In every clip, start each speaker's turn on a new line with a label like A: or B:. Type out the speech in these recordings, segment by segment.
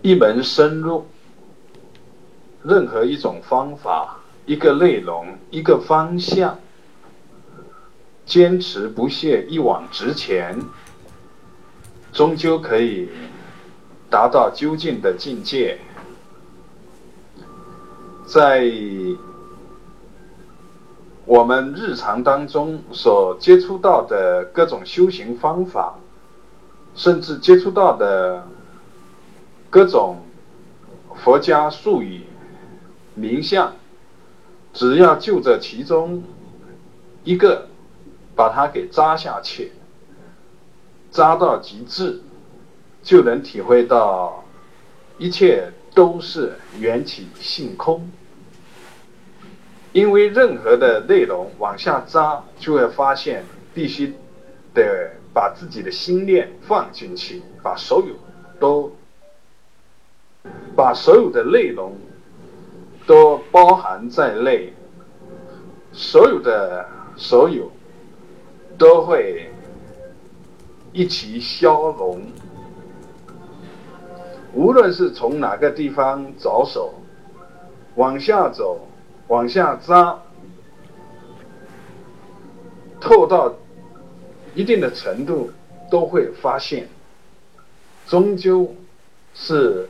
A: 一门深入，任何一种方法、一个内容、一个方向，坚持不懈、一往直前，终究可以达到究竟的境界。在我们日常当中所接触到的各种修行方法，甚至接触到的。各种佛家术语、名相，只要就着其中一个，把它给扎下去，扎到极致，就能体会到一切都是缘起性空。因为任何的内容往下扎，就会发现必须得把自己的心念放进去，把所有都。把所有的内容都包含在内，所有的所有都会一起消融。无论是从哪个地方着手，往下走，往下扎，透到一定的程度，都会发现，终究是。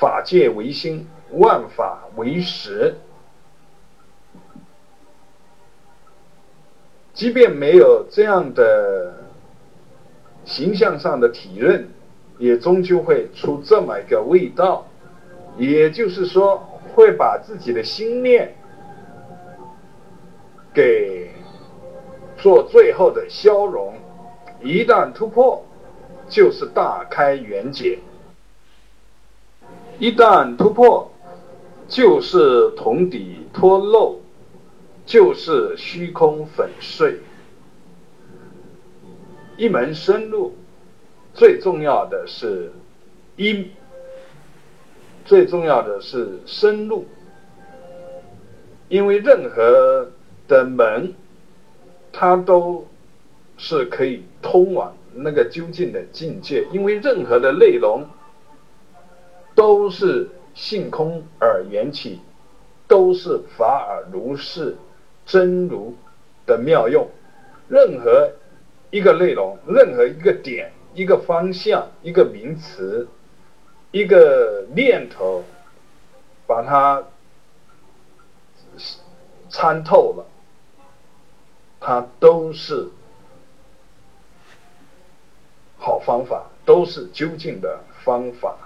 A: 法界唯心，万法唯实。即便没有这样的形象上的体认，也终究会出这么一个味道。也就是说，会把自己的心念给做最后的消融。一旦突破，就是大开圆解。一旦突破，就是铜底脱漏，就是虚空粉碎。一门深入，最重要的是一，最重要的是深入。因为任何的门，它都是可以通往那个究竟的境界。因为任何的内容。都是性空而缘起，都是法而如是真如的妙用。任何一个内容，任何一个点、一个方向、一个名词、一个念头，把它参透了，它都是好方法，都是究竟的方法。